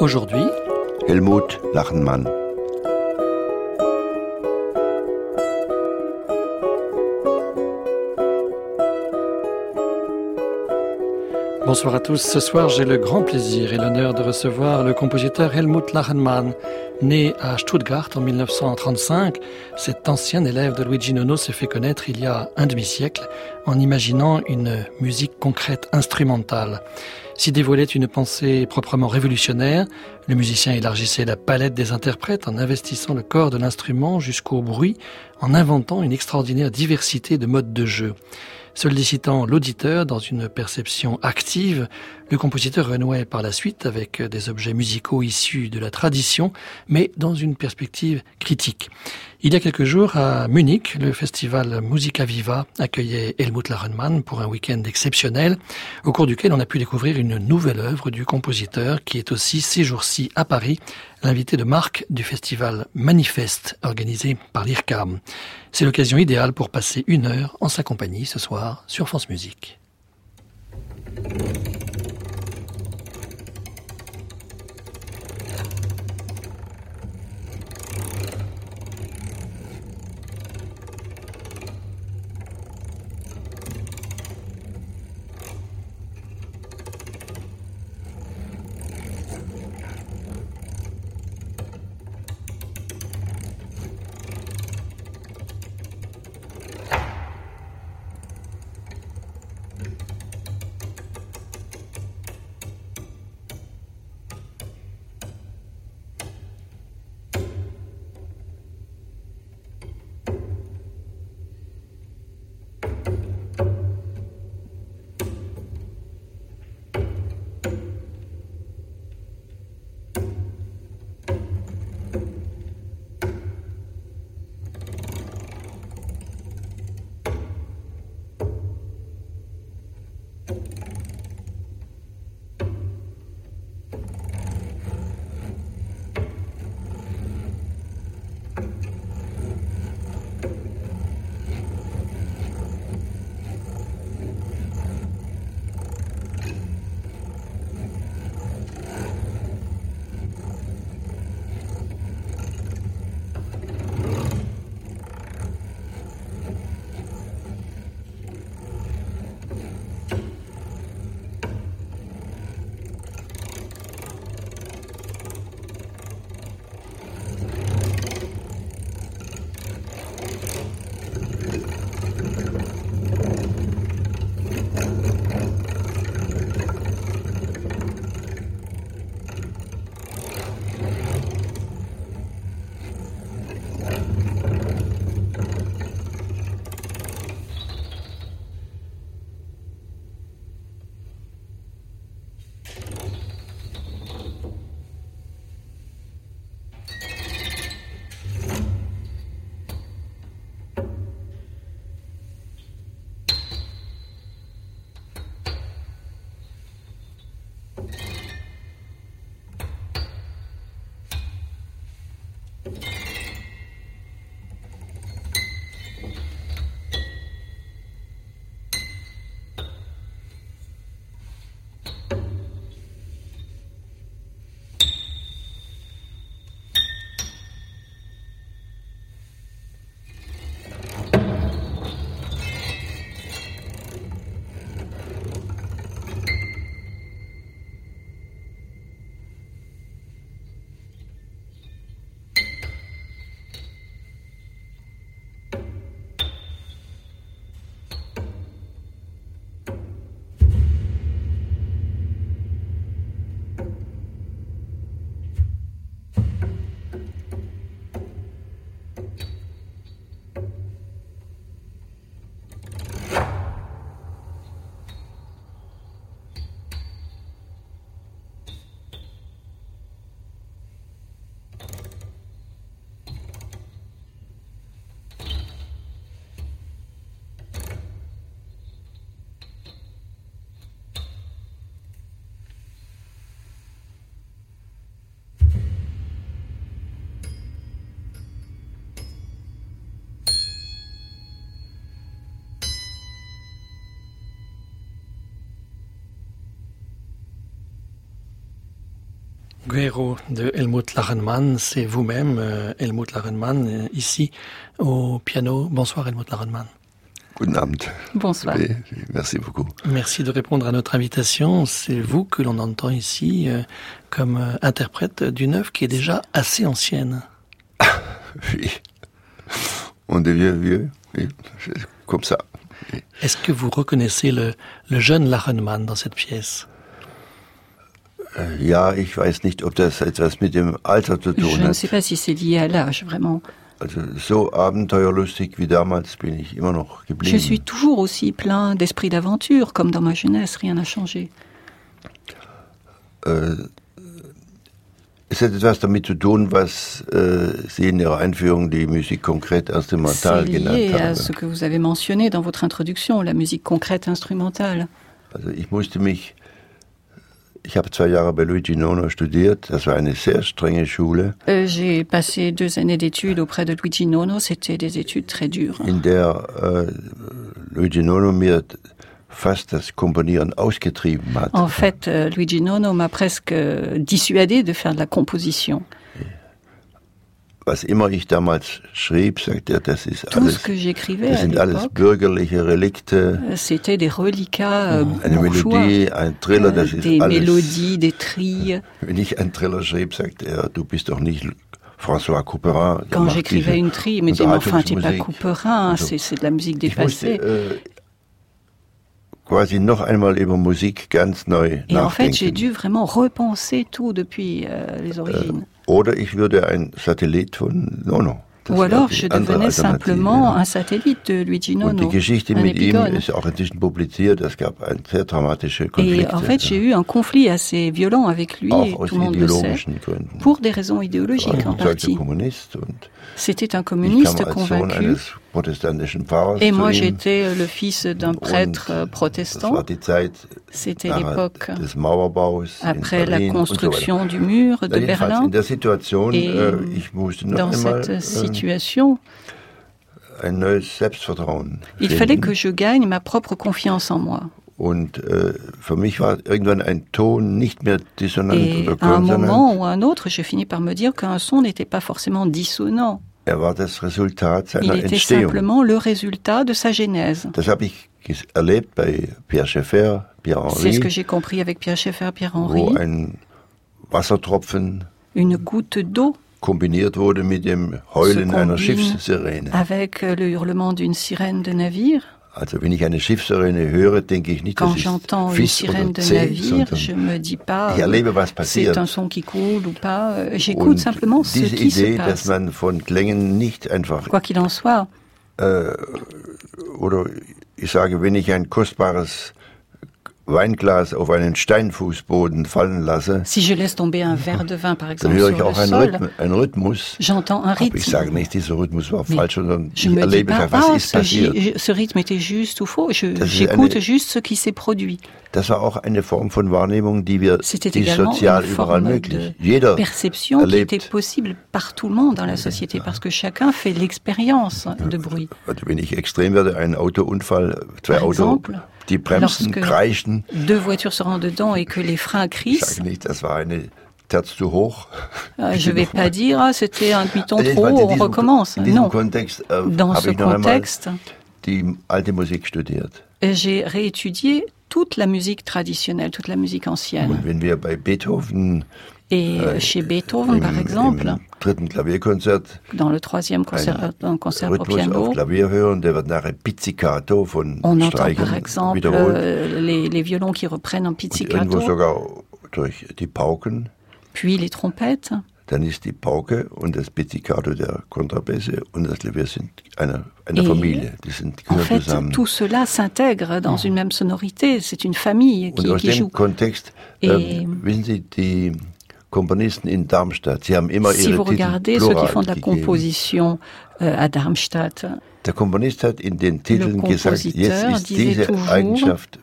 Aujourd'hui, Helmut Lachenmann. Bonsoir à tous. Ce soir, j'ai le grand plaisir et l'honneur de recevoir le compositeur Helmut Lachenmann. Né à Stuttgart en 1935, cet ancien élève de Luigi Nono s'est fait connaître il y a un demi-siècle en imaginant une musique concrète instrumentale. S'y dévoilait une pensée proprement révolutionnaire, le musicien élargissait la palette des interprètes en investissant le corps de l'instrument jusqu'au bruit, en inventant une extraordinaire diversité de modes de jeu. Sollicitant l'auditeur dans une perception active, le compositeur renouait par la suite avec des objets musicaux issus de la tradition, mais dans une perspective critique. Il y a quelques jours, à Munich, le festival Musica Viva accueillait Helmut Larenmann pour un week-end exceptionnel, au cours duquel on a pu découvrir une nouvelle œuvre du compositeur qui est aussi ces jours-ci à Paris, l'invité de marque du festival Manifeste organisé par l'IRCAM. C'est l'occasion idéale pour passer une heure en sa compagnie ce soir sur France Musique. Guerrero de Helmut Lachenmann, c'est vous-même, euh, Helmut Lachenmann, euh, ici au piano. Bonsoir Helmut Lachenmann. Guten Abend. Bonsoir. Merci beaucoup. Merci de répondre à notre invitation. C'est vous que l'on entend ici euh, comme interprète d'une œuvre qui est déjà assez ancienne. Oui. On devient vieux, oui, comme ça. Oui. Est-ce que vous reconnaissez le, le jeune Lachenmann dans cette pièce? Ja, ich weiß nicht, ob das etwas mit dem Alter zu Je ne sais pas si c'est lié à l'âge, vraiment. Also so abenteuerlustig wie damals bin ich immer noch Je suis toujours aussi plein d'esprit d'aventure, comme dans ma jeunesse, rien n'a changé. Äh, es hat etwas damit zu tun, was äh, Sie in Ihrer Einführung die Musik konkret C'est instrumental genannt lié à haben. ce que vous avez mentionné dans votre introduction, la musique concrète instrumentale. Also ich musste mich, ich habe zwei Jahre bei Luigi Nono studiert, das war eine sehr strenge Schule, Euh, J'ai passé deux années d'études auprès de Luigi Nono, c'était des études très dures. in der äh, Luigi Nono mir fast das Komponieren ausgetrieben hat. En fait, euh, Luigi Nono m'a presque dissuadé de faire de la composition. Was immer ich damals schrieb, sagte er, das ist Tout alles, das sind alles bürgerliche Relikte, euh, c'était des reliquats euh, eine bourgeois, Melodie, ein Triller, das ist des alles. mélodies, des trilles. Wenn ich einen Triller schrieb, sagte er, du bist doch nicht François Couperin. der Quand j'écrivais une trille, il me disait, enfin, t'es pas. Couperin, c'est de la musique Ich musste dépassée. äh, quasi noch einmal über Musik ganz neu Et en fait, j'ai dû vraiment repenser tout depuis euh, les origines. Oder ich würde ein Satellit von Nono. Das Ou alors, je devenais simplement un satellite de Luigi Und die Nono, Geschichte un mit ihm épigone. ist auch inzwischen publiziert. Es gab ein sehr dramatische Et en fait, j'ai eu un conflit assez violent avec lui, et tout le monde le sait, Gründen. pour des raisons idéologiques en partie. C'était un communiste convaincu, et moi j'étais euh, le fils d'un prêtre euh, protestant. C'était l'époque après in la construction du mur de Berlin. in der Situation, Et äh, Dans cette äh, situation, il fallait que je gagne ma propre confiance en moi. Äh, Et à un moment ou à un autre, je finis par me dire qu'un son n'était pas forcément dissonant. Er war das Resultat Il était Entstehung. simplement le résultat de sa genèse. Das habe ich ges- erlebt bei Pierre Schaeffer, Pierre C'est ce que j'ai compris avec Pierre Schaeffer, Pierre wo Henry. ein Wassertropfen Une goutte d'eau kombiniert wurde mit dem Heulen Se einer combine Schiffssirene. avec le hurlement d'une sirène de navire. Also wenn ich eine Schiffssirene höre, denke ich nicht, Quand j'entends une sirène de navire, je me dis pas ich euh, erlebe, was c'est passiert. un son qui coule ou pas. Euh, J'écoute simplement ce diese qui se Idee, dass passe. man von Klängen nicht einfach Quoi qu'il en soit, äh, oder ich sage, wenn ich ein kostbares Weinglas auf einen Steinfußboden fallen lasse, si je laisse tomber un verre de vin, par dann exemple, höre sur ich auch einen, Rhythm, einen Rhythmus. j'entends un Aber ich rythme. sage nicht, dieser Rhythmus war Mais falsch, sondern ich erlebe pas, was ist passiert. ce rythme était juste ou faux. J'écoute juste ce qui s'est produit. Das war auch eine Form von Wahrnehmung, die wir, die sozial überall möglich. de Jeder perception qui erlebt, était possible par tout le monde dans la société, parce que chacun fait l'expérience de bruit. also wenn ich extrem werde, ein Autounfall, zwei Autos, die bremsen, lorsque- kreischen. Deux voitures se rendent dedans et que les freins crissent. sage nicht, das war eine Terz zu hoch. Euh, je vais pas dire ah, c'était un demi-ton Also trop, in on recommence. Non. Äh, Dans ce contexte, die alte Musik studiert. j'ai réétudié toute la musique traditionnelle, toute la musique ancienne. Und wenn wir bei Beethoven Et äh, chez Beethoven, im, par exemple, im dritten Klavierkonzert dans le troisième concert, un concert pour Rhythmus auf piano, Klavier hören, der wird nachher Pizzicato von on entend par exemple euh, les, les violons qui reprennent en und pizzicato, sogar durch die Pauken. puis les trompettes. Dann ist die Pauke und das Pizzicato der Kontrabässe und das Klavier sind eine, eine Et Familie. Die sind En gehören fait, zusammen. tout cela s'intègre dans une même sonorité. C'est une famille Und qui, aus qui dem joue. Kontext, Et- ähm, wissen Sie, die Komponisten in Darmstadt, sie haben immer Si ihre vous Titel regardez ceux qui font de la gegeben. composition euh, à Darmstadt, Der Komponist hat in den Titeln gesagt, jetzt compositeur ist diese toujours, Eigenschaft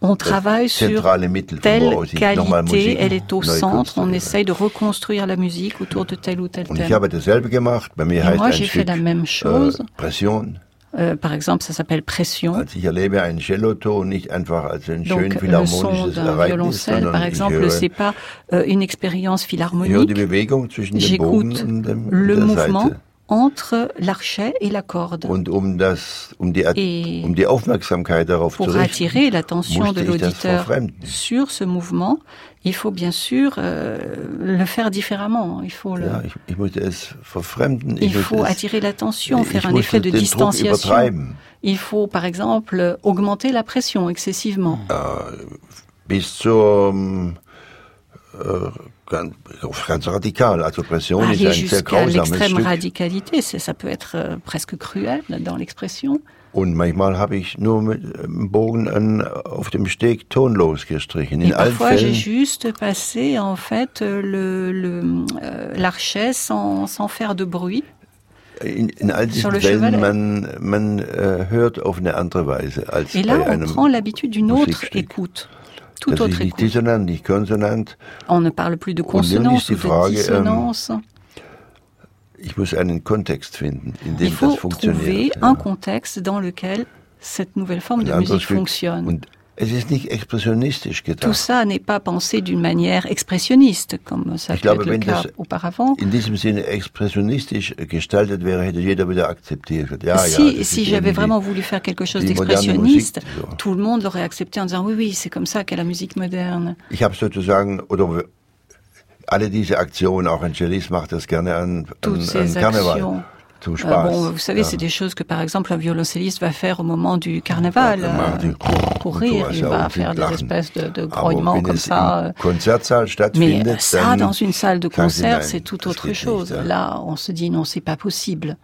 on travaille sur telle qualité, elle est au centre. On essaye de reconstruire la musique autour de tel ou tel thème. Et moi, j'ai fait la même chose. Äh. Euh, par exemple, ça s'appelle pression. Also ich erlebe nicht einfach als ein schön Donc le son philharmonisches d'un Ereignis, violoncelle, sondern par ich exemple, höre, c'est pas euh, une expérience ich philharmonique. J'écoute le mouvement Seite. entre l'archet et la corde. Und um das, um die, Et um die Aufmerksamkeit darauf zu pour richten, attirer l'attention de ich l'auditeur sur ce mouvement, il faut bien sûr euh, le faire différemment. Il faut, le, Ja, ich, ich musste es verfremden. il Ich faut musste es, attirer l'attention, faire un effet de distanciation. Il faut, par exemple, augmenter la pression excessivement. bis zur ähm, äh, ganz, ganz radikal. Also Pression ist Aller ein sehr jusqu'à grausames l'extrême Stück. radicalité, ça peut être euh, presque cruel dans l'expression. Und manchmal habe ich nur mit dem Bogen an, auf dem Steg tonlos gestrichen. In Et parfois, j'ai juste passé en fait euh, le le, euh, l'archet sans, sans faire de bruit. in, in all diesen le Fällen, Chevalet. man, man äh, hört auf eine andere Weise als Et là, bei on einem prend l'habitude d'une autre Musikstück. écoute, toute Das ist autre nicht écoute. dissonant, nicht konsonant. On ne parle plus de consonance ou de Frage, ähm, dissonance. Ich muss einen Kontext finden, in Il dem faut trouver un contexte dans lequel cette nouvelle forme de musique fonctionne. Und es ist nicht expressionistisch Tout ça n'est pas pensé d'une manière expressionniste, comme ça Ich peut glaube, être le wenn cas das auparavant. in diesem Sinne expressionistisch gestaltet wäre, hätte jeder wieder akzeptiert. Ja, ja, si j'avais vraiment voulu faire quelque chose d'expressionniste, so. tout le monde l'aurait accepté en disant oui, oui, c'est comme ça qu'est la musique moderne. Ich habe sozusagen, oder alle diese Aktionen, auch Cellist macht das gerne an, an, Toutes an ces Karneval, actions. Euh, bon, vous savez, c'est des choses que, par exemple, un violoncelliste va faire au moment du carnaval, euh, pour, pour rire. Il va faire des espèces de, de Aber grognements comme ça. euh. Mais ça, dans une salle de concert, c'est tout autre chose. ja. Là, on se dit non, c'est pas possible.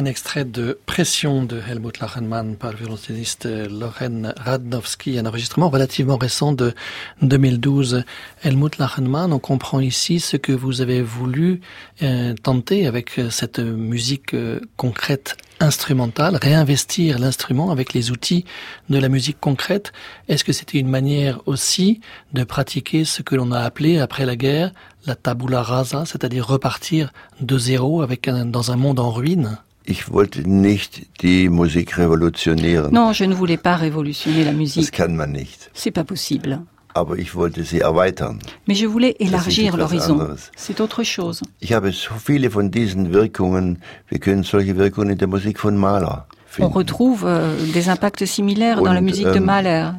Un extrait de Pression de Helmut Lachenmann par le violoncelliste Loren Radnowski, un enregistrement relativement récent de 2012. Helmut Lachenmann, on comprend ici ce que vous avez voulu euh, tenter avec cette musique euh, concrète instrumentale, réinvestir l'instrument avec les outils de la musique concrète. Est-ce que c'était une manière aussi de pratiquer ce que l'on a appelé après la guerre la tabula rasa, c'est-à-dire repartir de zéro avec un, dans un monde en ruine? Ich wollte nicht die Musik revolutionieren. Non, je ne voulais pas révolutionner la Das musique. kann man nicht. C'est pas possible. Aber ich wollte sie erweitern. Mais je voulais élargir l'horizon. C'est autre chose. Ich habe so viele von diesen Wirkungen, wir können solche Wirkungen in der Musik von Mahler On retrouve euh, des impacts similaires dans la musique de ähm, Mahler,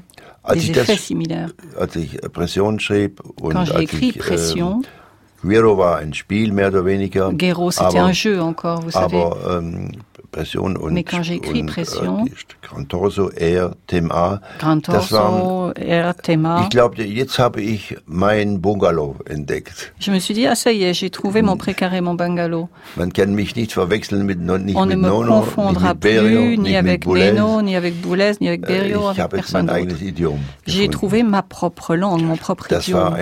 des das- effets similaires. Als ich Pression schrieb und Quand j'ai als écrit ich, Pression, ähm, Guero war ein Spiel mehr oder weniger. Guéraud, c'était un jeu encore, vous savez. aber ähm, Pression und, Mais quand écrit und Pression- äh, Gran Torso, Air, Thema, Grand das waren Torso, Air Thema. Ich glaube, jetzt habe ich mein Bungalow entdeckt. Je me suis dit, ah ça y est, j'ai trouvé mon précaré, mon bungalow. Man kann mich nicht verwechseln mit, nicht On ne mit me Nono, confondra mit Berio, plus ni nicht avec. Neno, ni avec Boulez, ni avec Äh, Berio, avec personne d'autre. J'ai trouvé ma propre langue, mon propre Das idiome.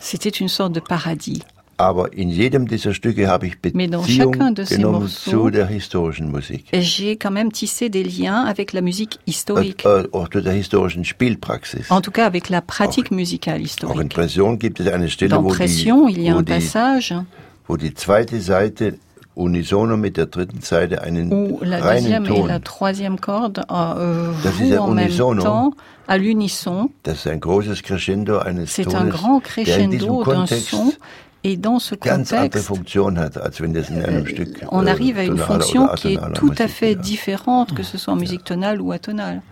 C'était une sorte de paradis. Aber in jedem dieser Stücke habe ich Beziehung genommen zu der historischen Musik. J'ai quand même tissé des liens avec la musique historique. Äh, äh, auch zu der historischen Spielpraxis. En tout cas, avec la pratique musicale Auch in historique. Pression gibt es eine Stelle, Dans wo Pression, il y a un die, passage wo die zweite Seite unisono mit der dritten Seite einen où la reinen deuxième et Ton, la troisième corde euh, Das ist en même unisono. temps à l'unisson. das ist ein großes Crescendo eines C'est Tones, un grand der in diesem crescendo d'un Kontext son. Et dans ce contexte, Stück on äh, arrive à une fonction qui est tout à fait différente, que ce soit en musique tonale ou atonale.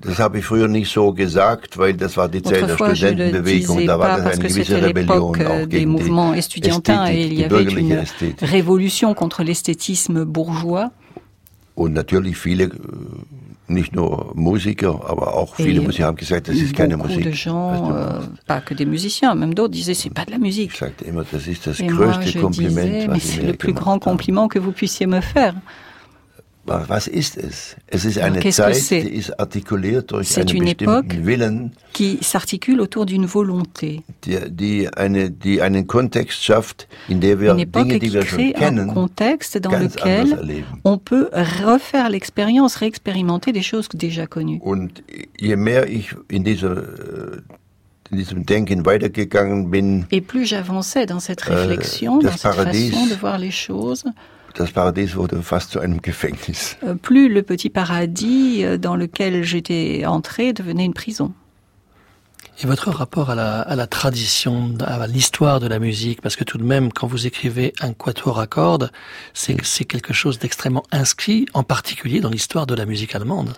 Das habe ich früher nicht so gesagt, weil das war die Zeit der Studentenbewegung. Da war das eine gewisse Rebellion euh, auch gegen et die bürgerliche Ästhetik. révolution contre l'esthétisme bourgeois. Und natürlich viele, nicht nur Musiker, aber auch viele Musiker haben gesagt, das ist keine Musik. de gens, euh, pas que des musiciens, même d'autres disaient c'est pas de la musique. Ich sagte immer, das ist das Et moi, größte je Kompliment, disais, mais c'est le plus grand compliment que vous puissiez me faire. Was ist es? Es ist eine qu'est-ce que Zeit, c'est? die ist artikuliert durch C'est einen une époque bestimmten Willen, qui s'articule autour d'une volonté. die, die, eine, die einen Kontext schafft, in der wir Une époque Dinge, die qui wir schon crée un contexte dans lequel on peut refaire l'expérience, réexpérimenter des choses déjà connues. Und je mehr ich in, dieser, äh, in diesem Denken weitergegangen bin, Et plus j'avançais dans cette Euh, réflexion, dans cette Paradies- façon de voir les choses, das Paradies wurde fast zu einem Gefängnis. euh, plus le petit paradis euh, dans lequel j'étais entrée devenait une prison. Et votre rapport à la, à la tradition, à l'histoire de la musique, parce que tout de même, quand vous écrivez un quatuor à cordes, c'est c'est quelque chose d'extrêmement inscrit, en particulier dans l'histoire de la musique allemande.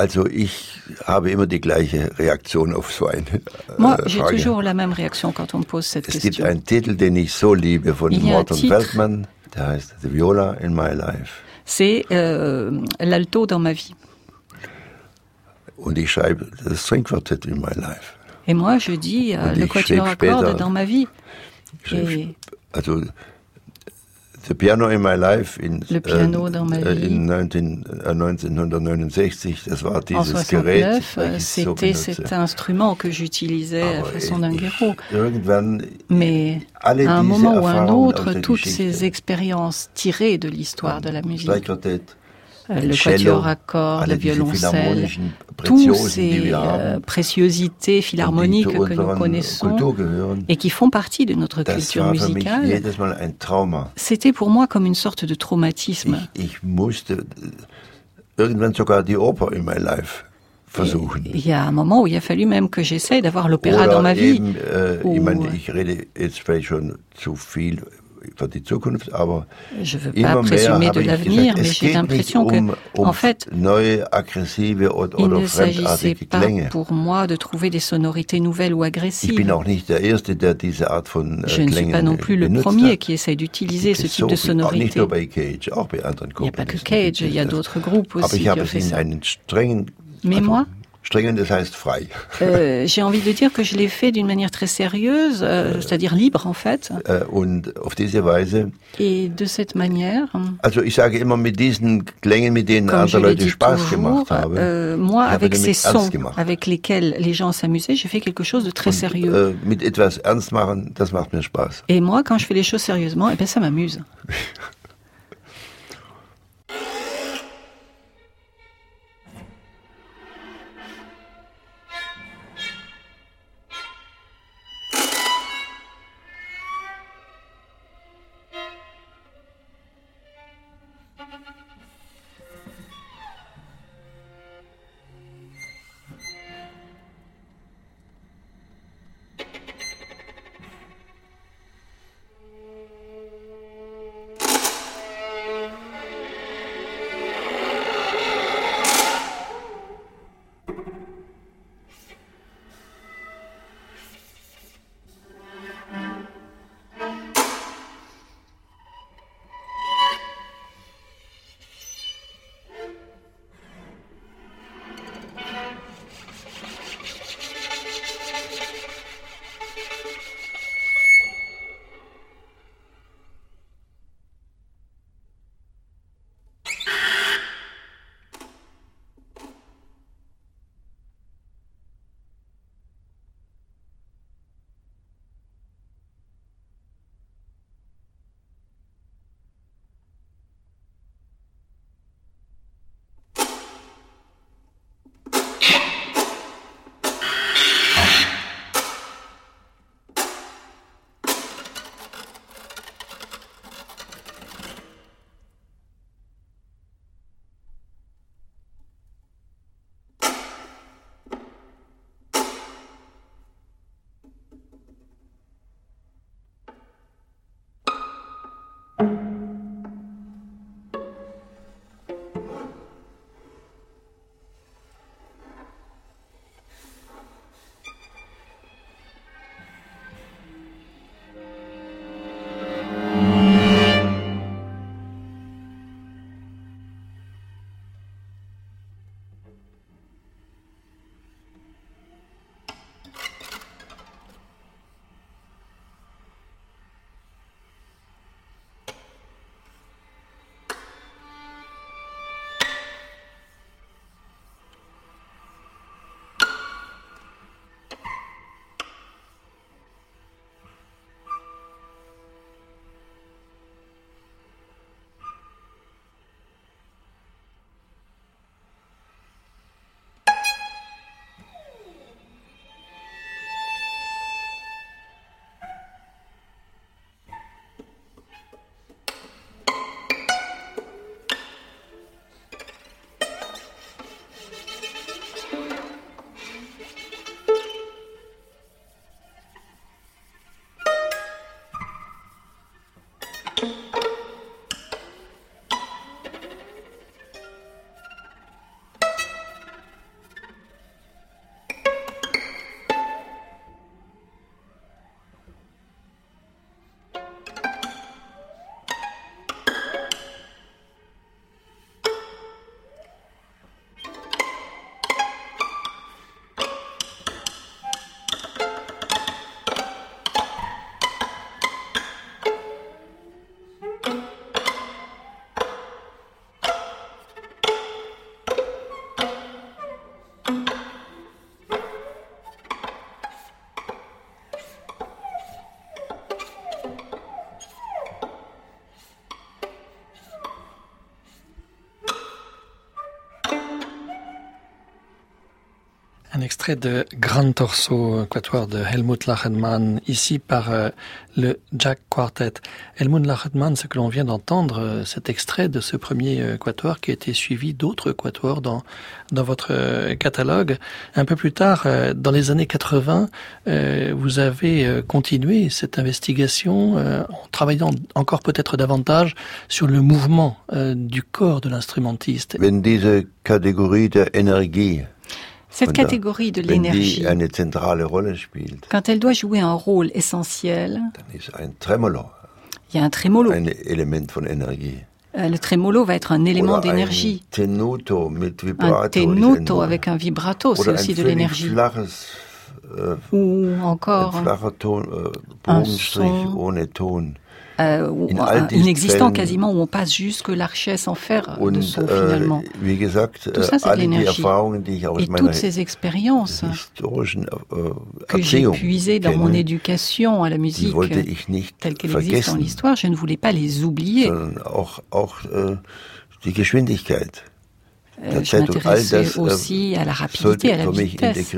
Also ich habe immer die gleiche Reaktion auf so eine äh, Moi, j'ai toujours la même réaction quand on pose cette Es gibt question. einen Titel, den ich so liebe von Morton. Feldman, der heißt The Viola in My Life. C'est euh, l'alto dans ma vie. Und ich schreibe das Stringquartett in My Life. Et moi, je dis euh, le quatuor à cordes dans ma vie. Et also The Piano in My Life in, Le Piano dans ma äh, vie. in 19, äh, 1969, das war en dieses Gerät, 69, euh, so c'était benutze. cet instrument que j'utilisais à façon d'un ich- guéro. Irgendwann Mais à un moment ou à un autre, toutes ces expériences tirées de l'histoire de la musique, le cello, quatuor à cordes, le violoncelle, die ces euh, préciosités philharmoniques que nous connaissons et qui font partie de notre culture musicale, c'était pour moi comme une sorte de traumatisme. Äh. Il y a un moment où il a fallu même que j'essaye d'avoir l'opéra dans ma vie. eben, ich meine, ich rede jetzt vielleicht schon zu viel für die Zukunft, aber Je veux pas mehr habe de ich l'avenir, gesagt, mais es j'ai geht nicht l'impression que, um, um en fait, neue, aggressive oder, il oder ne s'agissait fremdartige pas Klänge. pour moi de trouver des sonorités nouvelles ou Ich agressives. bin auch nicht der Erste, der diese Art von äh, Je ne suis pas non plus le benutzt premier hat. qui essaye d'utiliser ce type de so Nicht sonorité. nur bei Cage, auch bei anderen Il n'y a pas que Cage, il y a d'autres groupes Aber aussi ich qui habe ont es fait in ça. einen strengen, Mais moi, Strengen, das heißt frei. Euh, J'ai envie de dire que je l'ai fait d'une manière très sérieuse, euh, c'est-à-dire libre en fait. Äh, Und auf diese Weise, Et de cette manière, also ich sage immer mit diesen Klängen, mit denen comme je andere l'ai Leute dit Spaß toujours, gemacht haben, euh, moi, avec ces sons avec lesquels les gens s'amusaient, j'ai fait quelque chose de très sérieux. äh, mit etwas ernst machen, das macht mir Spaß. Et moi, quand je fais les choses sérieusement, eh ben, ça m'amuse. Un extrait de Grand Torso, quatuor de Helmut Lachenmann, ici par euh, le Jack Quartet. Helmut Lachenmann, ce que l'on vient d'entendre, euh, cet extrait de ce premier euh, quatuor qui a été suivi d'autres quatuors dans, dans votre euh, catalogue. Un peu plus tard, euh, dans les années 80, euh, vous avez euh, continué cette investigation euh, en travaillant encore peut-être davantage sur le mouvement euh, du corps de l'instrumentiste. Wenn diese Cette catégorie de l'énergie, quand elle doit jouer un rôle essentiel, il y a un trémolo. Euh, le tremolo va être un élément d'énergie. Un tenuto avec un vibrato, c'est aussi de l'énergie. äh, Ou encore Ton, äh, Un son. Euh, diesen inexistant quasiment, où on passe jusque l'archet sans faire de Und son äh, finalement. wie gesagt, Tout ça, äh, c'est de l'énergie. Et toutes ces expériences historischen äh, que j'ai puisées dans mon éducation à la musique telle qu'elle existe dans l'histoire, je ne voulais pas les oublier. auch, auch äh, die Geschwindigkeit. Euh, je m'intéressais äh, aussi à la rapidité, à la vitesse.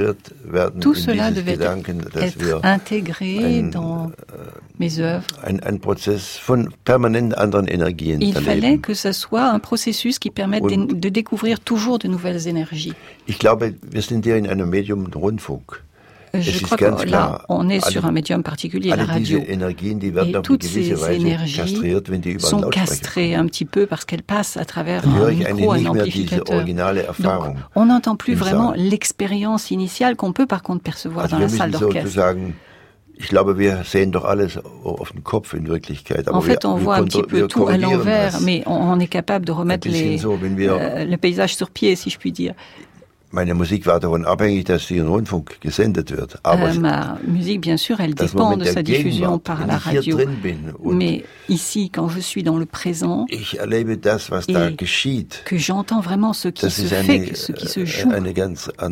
Tout cela devait être intégré dans mes œuvres. Il fallait que ce soit un processus qui permette de découvrir toujours de nouvelles énergies. Ich glaube, wir sind hier in einem Medium Rundfunk. Je crois que là, on est sur un médium particulier, la radio. Et toutes ces énergies sont castrées un petit peu parce qu'elles passent à travers un micro, un amplificateur. Donc, on n'entend plus im vraiment l'expérience initiale qu'on peut par contre percevoir dans la salle d'orchestre. sozusagen, ich glaube, wir sehen doch alles auf den Kopf in Wirklichkeit. Aber En fait, on wir voit un petit peu tout à l'envers, mais on, on est capable de remettre les, so, wir- euh, le paysage sur pied, si je puis dire. Meine Musik war davon abhängig, dass sie in Rundfunk gesendet wird. Aber Euh, ma musique, bien sûr, elle dépend de sa diffusion Gegenwart, par la radio. drin bin und Mais ici, quand je suis dans le présent, ich erlebe das, was da geschieht, que j'entends vraiment ce qui se ist fait, eine, ce qui se äh, joue, eine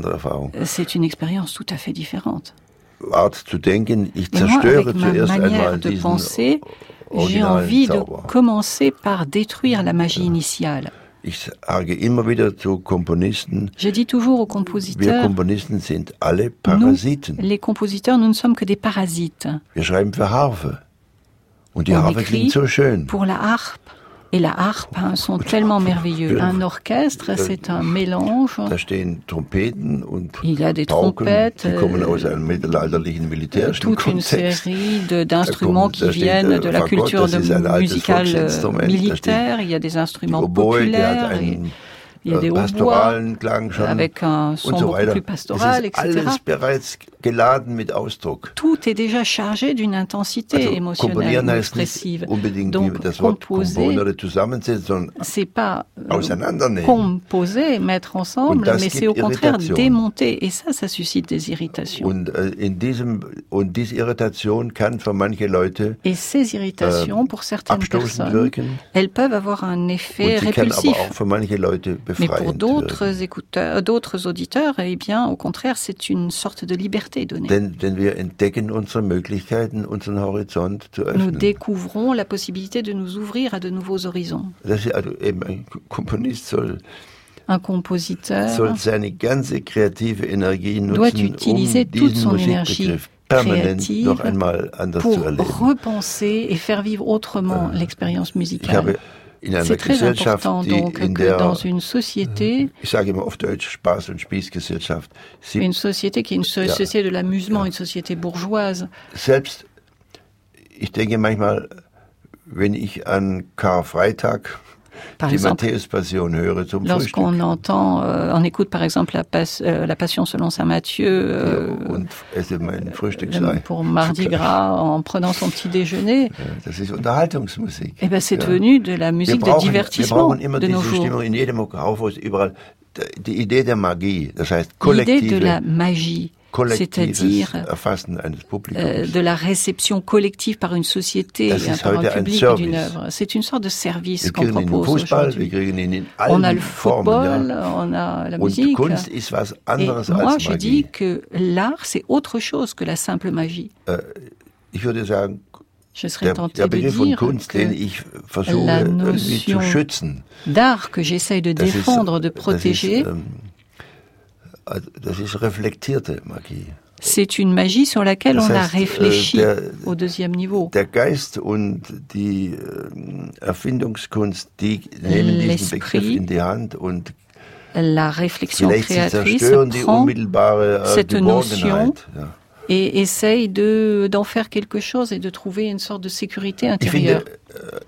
Erfahrung. c'est une expérience tout à fait différente. Art zu denken, ich Et moi, zerstöre avec ma manière de penser, j'ai envie de Zauber. commencer par détruire la magie initiale. Ich sage immer wieder zu Komponisten, Je dis toujours aux wir compositeurs, Komponisten sind alle nous, Parasiten. les compositeurs, nous ne sommes que des parasites. Wir schreiben für Harfe. Und die On Harfe écrit klingt so schön. Pour la harpe, et la harpe a un son tellement merveilleux. Un orchestre, c'est un mélange. Il y a des trompettes, euh, militärischen toute une série d'instruments qui viennent de la culture musicale euh, militaire. Il y a des instruments populaires. et Il y a äh, des pastoralen schon avec un son so beaucoup plus pastoral, es etc. alles bereits geladen mit Ausdruck. Tout est déjà chargé d'une intensité Also émotionnelle expressive. unbedingt Donc, das Wort composer, c'est pas euh, composer, mettre ensemble, mais c'est au contraire Irritation. démonter. Et ça, ça suscite des irritations. Und in diesem und diese Irritation kann für manche Leute Et ces irritations, pour certaines personnes, wirken elles peuvent avoir un effet répulsif. Mais pour d'autres wirken. écouteurs, d'autres auditeurs, eh bien, au contraire, c'est une sorte de liberté donnée. Denn, denn wir entdecken unsere Möglichkeiten, unseren Horizont zu Nous découvrons la possibilité de nous ouvrir à de nouveaux horizons. Das ist also eben ein Komponist soll, Un compositeur doit nutzen, utiliser um toute son énergie créative pour repenser et faire vivre autrement l'expérience Ich musicale. C'est très important donc in que dans une société, ich sage immer auf Deutsch, Spaß- und Spießgesellschaft, sie une société qui est une so- Ja. société de l'amusement, une société bourgeoise, selbst, ich denke manchmal, wenn ich an Karfreitag par die höre zum lorsqu'on entend, euh, on écoute par exemple la, pas- euh, la Passion selon saint Matthieu euh, pour Mardi Gras en prenant son petit déjeuner, Das ist Unterhaltungsmusik. eh ben c'est Ja. devenu de la musique de brauchen, divertissement de nos jours. L'idée de la magie, c'est-à-dire Publikums. euh, de la réception collective par une société, Das et ist par un public d'une œuvre. C'est une sorte de service qu'on propose aujourd'hui. On a le football, on a la musique. Et moi, je dis que l'art, c'est autre chose que la simple magie. Je serais tenté de dire que la notion d'art que j'essaye de défendre, de protéger, ähm, das ist reflektierte Magie. c'est une magie sur laquelle Das on a heißt, äh, réfléchi der- au deuxième niveau. Der Geist und die ähm, Erfindungskunst, die nehmen diesen L'esprit Begriff in die Hand und La réflexion créatrice prend äh, cette Geborgenheit. Et essaye de d'en faire quelque chose et de trouver une sorte de sécurité Ich intérieure. finde,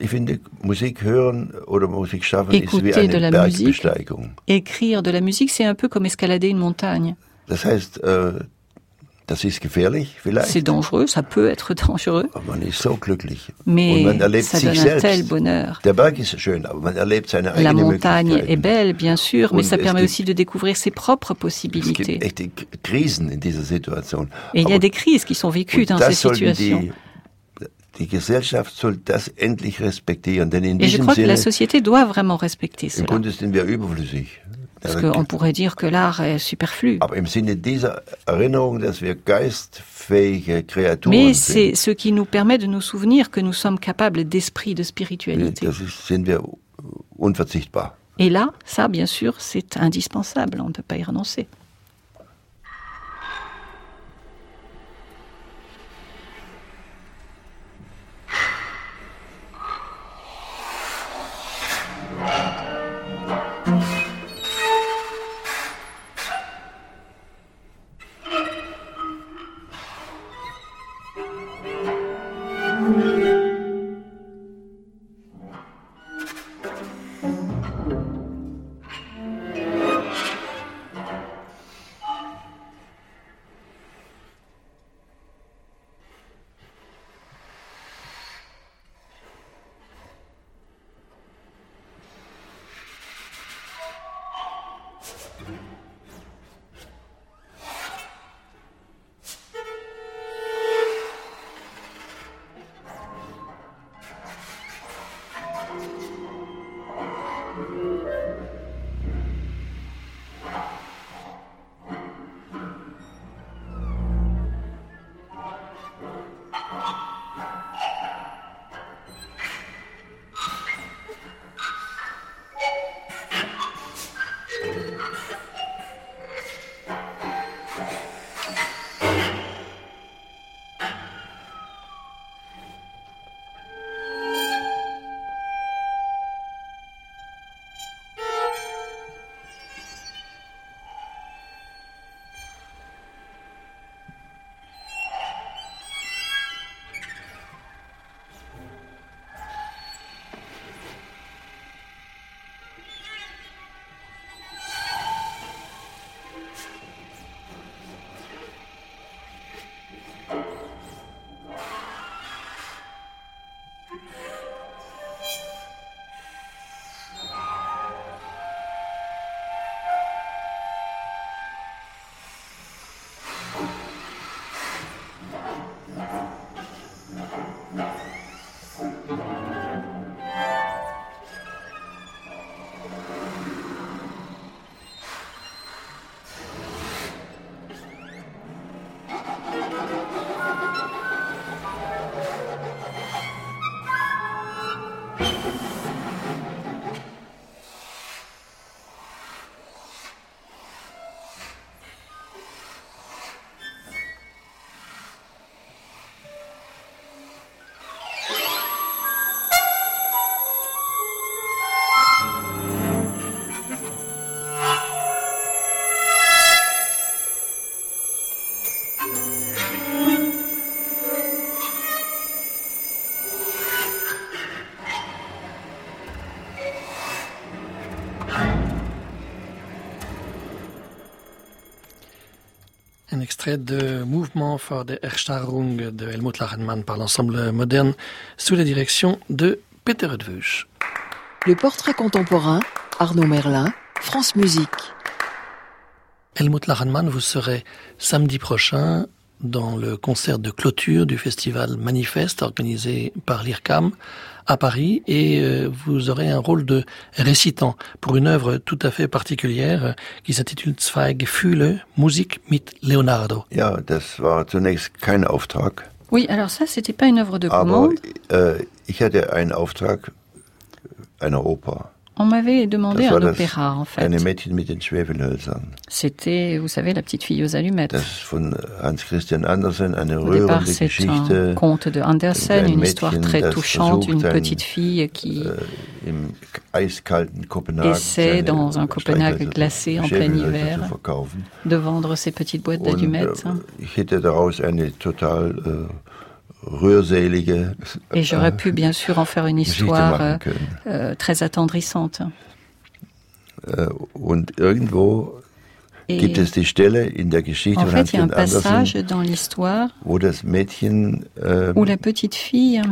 ich finde, Musik hören oder Musik schaffen ist wie Écouter de la musique. Écrire de la musique, c'est un peu comme escalader une montagne. Das heißt, äh, Das ist gefährlich, vielleicht? C'est dangereux, ça peut être dangereux, Aber man ist so glücklich. mais Und man erlebt ça sich donne un tel bonheur. Der Berg ist schön, aber man erlebt seine La eigene montagne est belle, bien sûr, mais ça permet aussi de découvrir ses propres Es possibilités. gibt echte K- Krisen in dieser Situation. Et il y a des crises qui sont vécues dans ces situations. die, die Gesellschaft soll das endlich respektieren, denn in Et je crois que la société doit vraiment respecter im cela. Grunde sind wir überflüssig. Parce qu'on pourrait dire que l'art est superflu. Aber im Sinne dieser Erinnerung, dass wir geistfähige Kreaturen Mais c'est ce qui nous permet de nous souvenir que nous sommes capables d'esprit, de spiritualité. das ist, sind wir unverzichtbar. Et là, ça, bien sûr, c'est indispensable. On ne peut pas y renoncer. Extrait de Mouvement for the Erstarrung de Helmut Lachenmann par l'ensemble moderne sous la direction de Peter Edwusch. Le portrait contemporain, Arnaud Merlin, France Musique. Helmut Lachenmann, vous serez samedi prochain dans le concert de clôture du festival Manifeste organisé par l'IRCAM à Paris et euh, vous aurez un rôle de récitant pour une œuvre tout à fait particulière euh, qui s'intitule Zwei Gefühle, Musik mit Leonardo. Ja, das war zunächst kein Auftrag, Oui, alors ça, c'était pas une œuvre de aber commande. äh, ich hatte einen Auftrag einer Oper. On m'avait demandé un opéra, en fait. kleine Mädchen mit den Schwefelhölzern. C'était, vous savez, la petite fille aux allumettes. Das von Hans Christian Andersen, eine Au départ, rührende c'est un conte de Andersen, une histoire très touchante, une petite fille qui äh, essaie dans un Copenhague glacé en plein hiver de vendre ses petites boîtes d'allumettes. ich hätte daraus eine total äh, rührselige Et j'aurais pu bien sûr en faire une histoire euh, euh, très attendrissante. Und irgendwo Et gibt es die Stelle in der Geschichte en von fait, il y a un passage Andersen, dans l'histoire wo das Mädchen äh, où la petite fille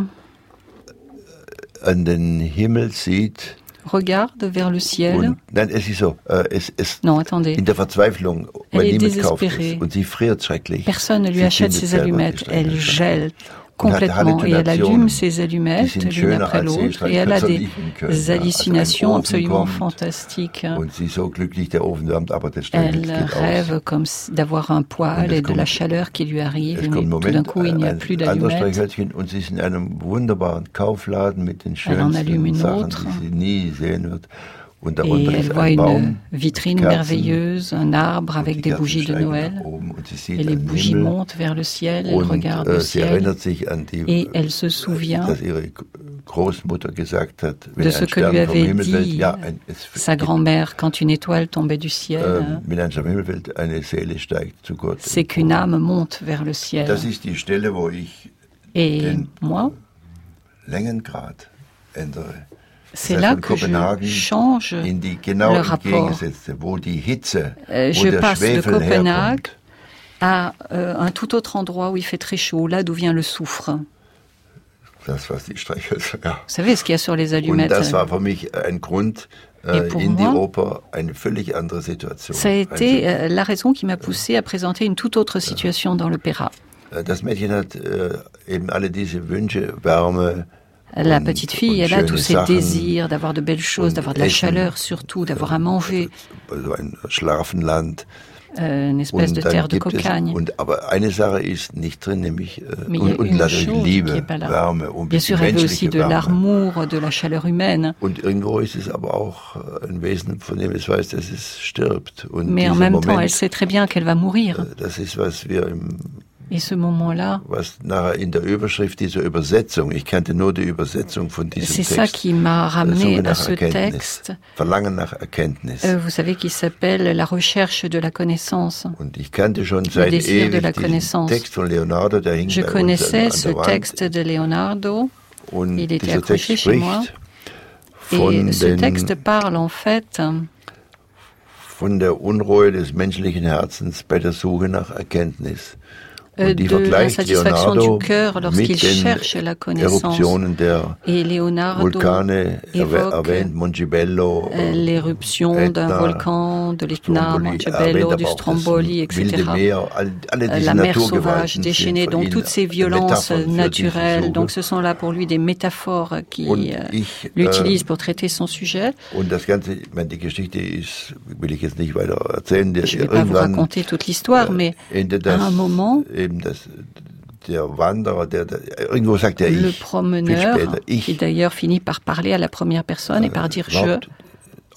an den Himmel sieht. Regarde vers le ciel. Und, nein, es ist so, äh, es, es Non, attendez. in der Verzweiflung, Elle est kauft désespérée. es und sie friert schrecklich. Personne ne lui achète ses allumettes. Elle gèle complètement et elle allume ses allumettes l'une après als l'autre et elle a des. Ja, hallucinations absolument fantastiques. Elle rêve comme d'avoir un poêle et de la chaleur qui lui arrive, mais tout d'un coup il n'y a plus d'allumettes. Elle en allume une autre. Et elle voit une vitrine merveilleuse, un arbre avec des bougies de Noël. Et les bougies montent vers le ciel, elle regarde äh, le ciel. Et elle se souvient hat, wenn de ce que lui avait dit sa grand-mère quand une étoile tombait du ciel. ähm, c'est qu'une âme monte vers le ciel. Et moi? C'est là que je change in die genau le rapport. entgegengesetzte, wo die Hitze, Euh, wo je der passe de Copenhague herkommt. à euh, un tout autre endroit où il fait très chaud, là d'où vient le soufre. Das war die Streichhölzer, ja. Vous savez ce qu'il y a sur les Und allumettes? das war für mich ein Grund, äh, Et pour moi. Ça a été euh, la raison qui m'a poussé à présenter une toute autre situation dans l'opéra. Äh, Das Mädchen hat äh, eben alle diese Wünsche, Wärme. La petite fille, elle a tous Sachen, désirs d'avoir de belles choses, d'avoir de la chaleur surtout, d'avoir à manger, Schlafenland. euh, une espèce de terre de cocagne. äh, Mais il y a une chose qui Liebe, est pas là. Bien sûr, elle veut aussi de l'amour, de la chaleur humaine. Äh, Mais en même temps, elle sait très bien qu'elle va mourir. Was ce nachher in der Überschrift dieser Übersetzung, ich kannte nur die Übersetzung von diesem c'est ça Text, qui m'a ramené à ce texte, Verlangen nach Erkenntnis. euh, vous savez, qui s'appelle La recherche de la connaissance. Und ich kannte schon seit ewig diesen connaissance. Text von Leonardo, der hing Je bei uns connaissais an, ce an der Wand. texte de Leonardo Und il était dieser accroché Text chez moi. et ce den, texte parle en fait von der Unruhe des menschlichen Herzens bei der Suche nach Erkenntnis. Euh, de l'insatisfaction Leonardo du cœur lorsqu'il cherche la connaissance. Et Leonardo évoque Montebello, euh, l'éruption d'un volcan, de l'Etna, Montebello, du Stromboli, etc. Euh, la mer sauvage déchaînée, donc toutes ces violences naturelles. Donc ce sont là pour lui des métaphores qui Und euh, ich, l'utilisent äh, pour traiter son sujet. Je ne vais pas vous raconter toute l'histoire, mais endet à un moment, eben das, der Wanderer, der, der irgendwo sagt er le ich, viel promeneur, später qui ich, d'ailleurs finit par parler à la première personne et par dire je, überhaupt,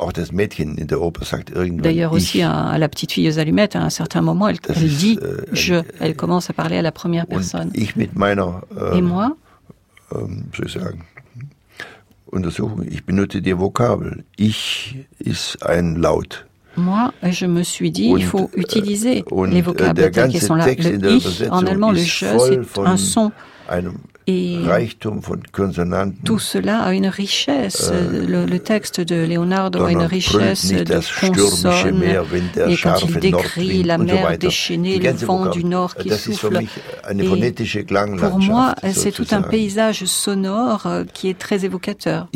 auch das Mädchen in der Oper sagt irgendwann D'ailleurs aussi ich. à, à la petite fille aux allumettes, à un certain moment, elle, elle ist, dit äh, je. Elle commence à parler à la première personne. ich mit meiner, Et äh, moi, ähm, soll ich sagen, Untersuchung, ich benutze die Vokabel. Ich ist ein Laut. Moi, je me suis dit, il faut äh, utiliser les äh, vocables tels qu'ils sont là. Le ich, en allemand, le je, c'est un son. Et tout cela a une richesse. le, le texte de Leonardo a une richesse de consonnes. Et quand il décrit la mer déchaînée, le vent du nord qui souffle. Et. Pour moi, c'est tout un paysage sonore euh, qui est très évocateur.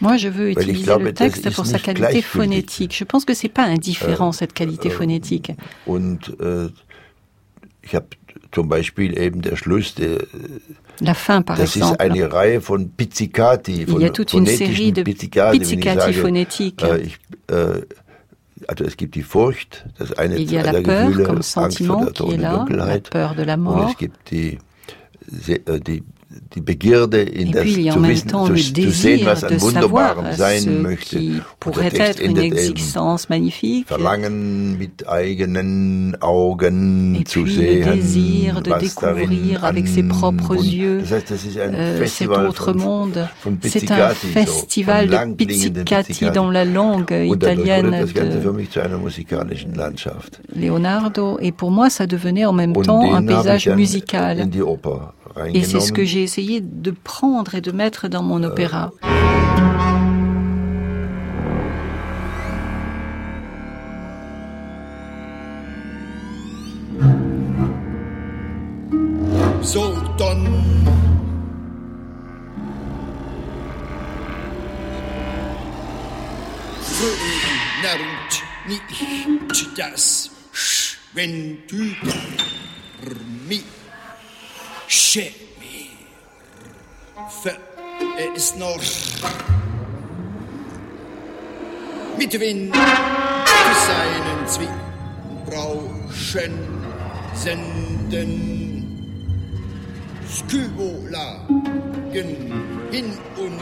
Moi, je veux utiliser le texte pour sa qualité phonétique. Je pense que c'est pas indifférent, cette Äh, qualité phonétique. Und äh, ich habe zum Beispiel eben der Schluss, der, La fin, par das ist exemple. eine Reihe von Pizzicati, von Il y a toute une phonetischen série de Pizzicati, wenn ich pizzicati sage, phonétiques. Äh, ich, äh, also es gibt die Furcht, das eine Il y a la der peur Gefühle, comme Angst vor sentiment der qui est toten là, la Dunkelheit. peur de la Und mort. es gibt die, se- äh, die, die Begierde in en zu même wissen, temps zu, sehen, désir was de an savoir Wunderbarem sein ce möchte. qui Und der pourrait Text être une endet eben, existence magnifique. Verlangen mit eigenen Augen zu sehen, le désir de was découvrir darin Das heißt, das ist ein Festival von, monde. von C'est un so, festival de pizzicati dans la langue italienne das Ganze de für mich zu einer musikalischen Landschaft? Leonardo. Et pour moi, ça devenait en même temps un paysage musical. in die Oper et c'est ce que j'ai essayé de prendre et de mettre dans mon opéra. För er ist noch mit Wind seinen Zwiebauschen senden. Skybolagen hin und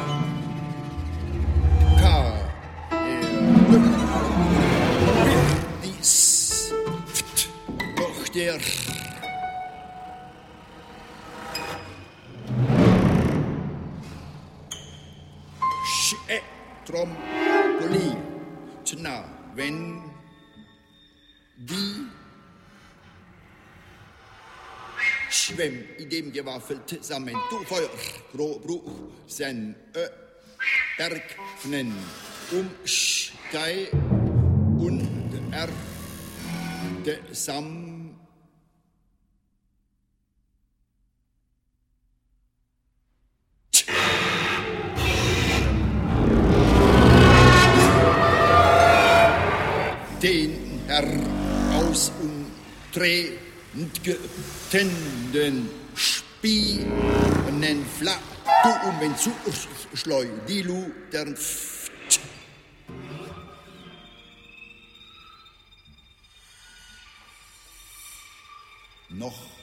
her. Dies doch der strom på liv. Tna, ven, vi. Dem jeg zusammen. Du Feuer, grå bro, send ø, um deg und Erde zusammen. Den Herr aus untretenden Spienen fla du um wenn zu schleu die lu der noch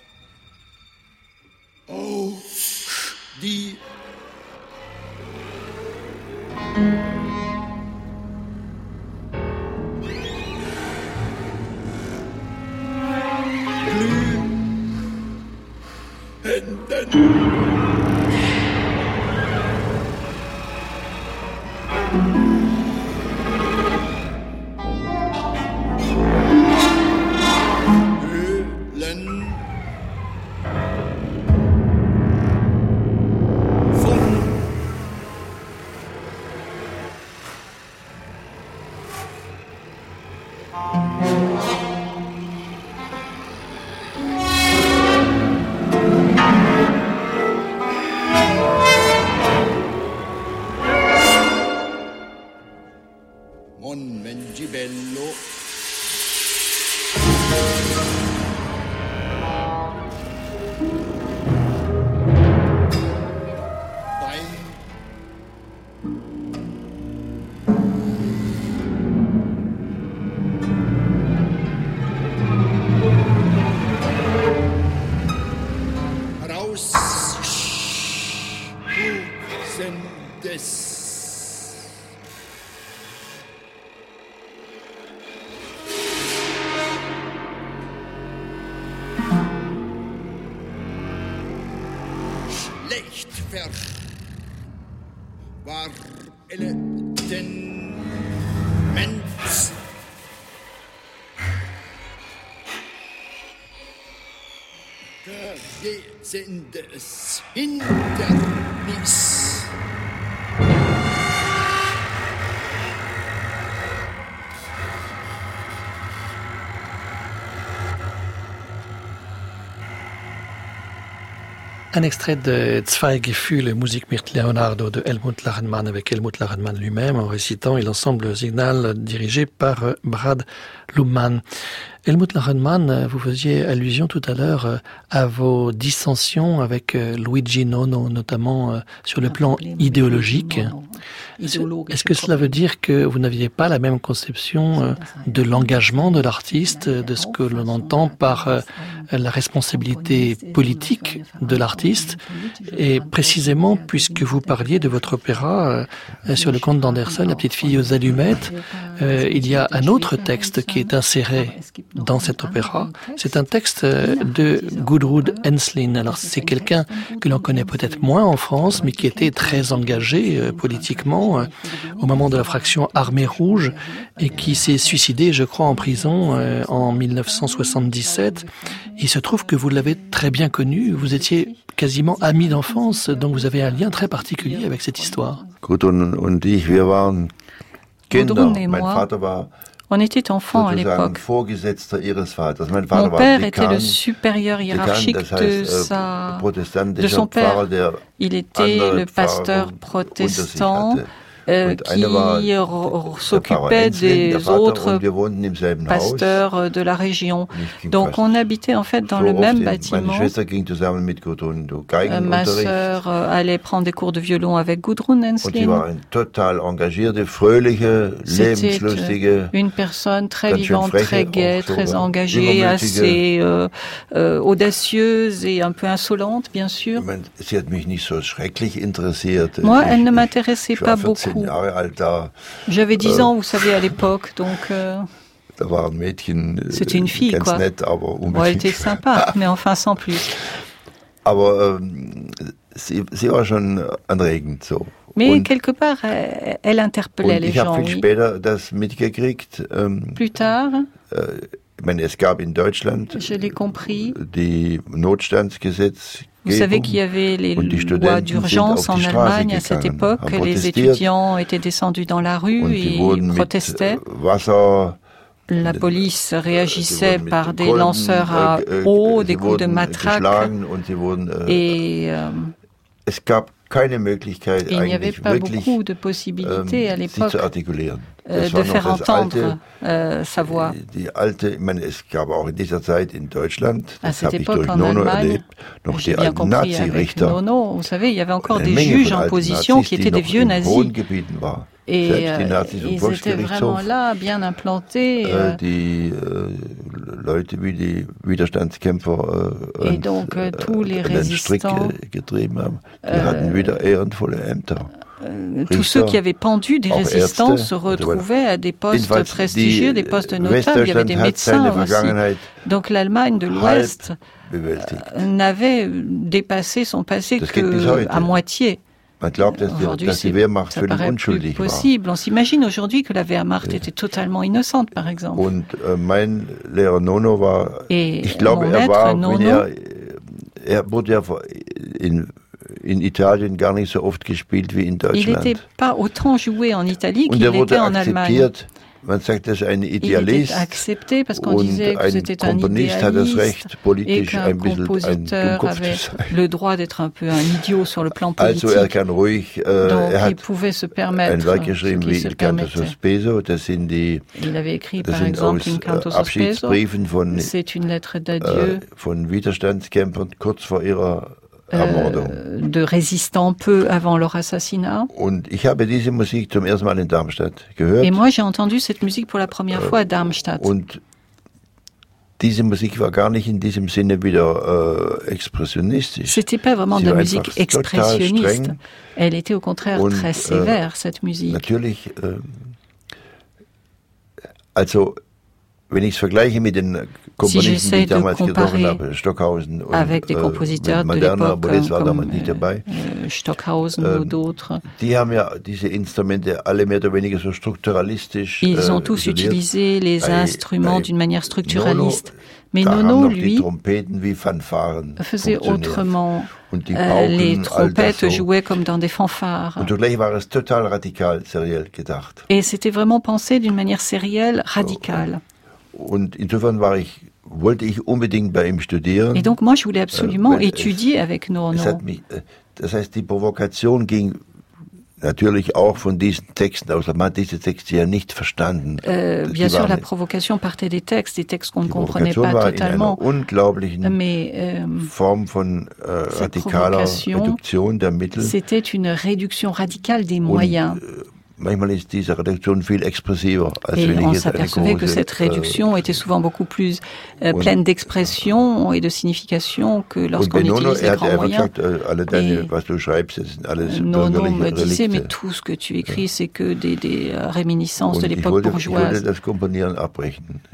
war den Mensch Gesendes Hindernis. Un extrait de Zwei Gefühle, musique mit Leonardo de Helmut Lachenmann avec Helmut Lachenmann lui-même en récitant et l'ensemble signal dirigé par euh, Brad Luhmann. Helmut Lachenmann, euh, vous faisiez allusion tout à l'heure euh, à vos dissensions avec euh, Luigi Nono, notamment sur le plan idéologique. Est-ce que cela veut dire que vous n'aviez pas la même conception de l'engagement de l'artiste, de ce que l'on entend par la responsabilité politique de l'artiste? Et précisément, puisque vous parliez de votre opéra sur le conte d'Anderson, La petite fille aux allumettes, il y a un autre texte qui est inséré dans cet opéra. C'est un texte euh, de Gudrun Enslin. Alors c'est quelqu'un que l'on connaît peut-être moins en France, mais qui était très engagé euh, politiquement euh, au moment de la fraction Armée Rouge et qui s'est suicidé, je crois, en prison euh, en 1977. Il se trouve que vous l'avez très bien connu. Vous étiez quasiment ami d'enfance, donc vous avez un lien très particulier avec cette histoire. Gudrun et moi. On était enfant à l'époque. Mon père était le supérieur hiérarchique de, äh, sa, de son père. Il était le pasteur protestant euh, qui s'occupait des autres pasteurs euh, de la région. Donc on habitait en fait dans le même bâtiment. Euh, ma sœur allait prendre des cours de violon avec Gudrun fröhliche, C'était une personne très vivante, très gaie, très engagée, assez euh, euh, audacieuse et un peu insolente, bien sûr. Moi, elle ne m'intéressait pas 14 beaucoup. Da. J'avais 10 Euh. ans, vous savez, à l'époque, donc euh, äh, C'était une fille, quoi. nett, bon, elle était sympa, mais enfin sans plus. Aber sie, sie war schon anregend so. Mais und, quelque part, elle, interpellait les gens. Ähm, Plus tard, ich meine, es gab in Deutschland je l'ai compris. die. Vous savez qu'il y avait les lois d'urgence en Allemagne à cette époque. Les étudiants étaient descendus dans la rue et protestaient. Wasser La police réagissait sie wurden mit par des lanceurs à eau, des coups de matraque. Et euh, es gab keine Möglichkeit il n'y avait pas beaucoup de possibilités à l'époque euh, de noch faire entendre alte, euh, sa voix. die alte, ich meine, es gab auch in dieser Zeit in Deutschland, À das cette habe ich époque durch en Nono Allemagne, erlebt, noch die alten Nazi-Richter. Nono, vous savez, il y avait encore des juges en position Nazis, qui étaient des vieux nazis. Et euh, ils étaient vraiment là, bien implantés. euh, Äh, die äh, Leute wie die Widerstandskämpfer äh, Et donc, äh, tous les Strick résistants, äh, getrieben haben, die äh, hatten wieder ehrenvolle Ämter. Euh, tous ceux qui avaient pendu des auch résistants se retrouvaient à des postes prestigieux, des postes notables. Il y avait des médecins aussi. Donc l'Allemagne de l'Ouest bewältigt. n'avait dépassé son passé que à moitié. Aujourd'hui, ça paraît plus possible. On s'imagine aujourd'hui que la Wehrmacht était totalement innocente, par exemple. Äh, Et mon er maître, Nono- wenn er wurde ja in, in Italien gar nicht so oft gespielt wie in Il Deutschland. n'était pas autant joué en Italie qu'il er était wurde en Allemagne. akzeptiert. Man sagt, das ist ein Il était accepté parce qu'on Und disait que ein c'était un Komponist hat das idéaliste Recht, et politisch qu'un ein bisschen ein compositeur Dummkopf avait zu sein. le droit d'être un peu un idiot sur le plan Also er kann ruhig, äh, Donc er il hat pouvait se ein permettre Werk geschrieben wie se Il Canto. Sospeso. Das sind die, Il avait écrit das par sind exemple aus In Canto Sospeso. Abschiedsbriefen von, C'est une lettre äh, d'adieu von Widerstandskämpfern kurz vor ihrer Ermordung. De résistants peu avant leur assassinat. Und ich habe diese Musik zum ersten Mal in Darmstadt gehört. Et moi, j'ai entendu cette musique pour la première fois à Darmstadt. Und diese Musik war gar nicht in diesem Sinne wieder äh, expressionistisch. C'était pas vraiment de la musique expressionniste. Elle était au contraire Und, très äh, sévère, cette musique. Natürlich, äh, also wenn ich es vergleiche mit den Komponisten, j'essaie die ich damals getroffen comparer habe, Stockhausen und avec des äh, compositeurs de Moderna, l'époque Boris war comme, damals nicht dabei. euh, Stockhausen Ähm, ou d'autres. Die haben ja diese Instrumente alle mehr oder weniger so strukturalistisch Ils äh, ont tous isoliert. utilisé les instruments d'une manière structuraliste. Mais Nono, lui, faisait autrement. Euh, les trompettes jouaient comme dans des fanfares. Et c'était vraiment pensé d'une manière sérielle, radicale. Und insofern war ich, wollte ich unbedingt bei ihm studieren. Et donc moi, je voulais absolument Euh, mais- étudier avec Es Nono. hat mich, äh, das heißt, die Provokation ging natürlich auch von diesen Texten aus. Man hat diese Texte ja nicht verstanden. Die bien sûr, la provocation partait des textes, des textes qu'on ne comprenait Provokation pas war in totalement. einer unglaublichen Mais euh, Form von äh, radikaler Reduktion der Mittel. c'était une réduction radicale des Und, moyens. äh, manchmal ist diese Reduktion viel expressiver, als Et wenn ich on jetzt s'apercevait que cette réduction était souvent beaucoup plus euh, pleine d'expression et de signification que lorsqu'on utilise les er grands einfach moyens. gesagt, äh, alle deine, was du schreibst, das sind alles Nono bürgerliche me disait, mais tout ce que tu écris, c'est que des, des euh, réminiscences de l'époque bourgeoise.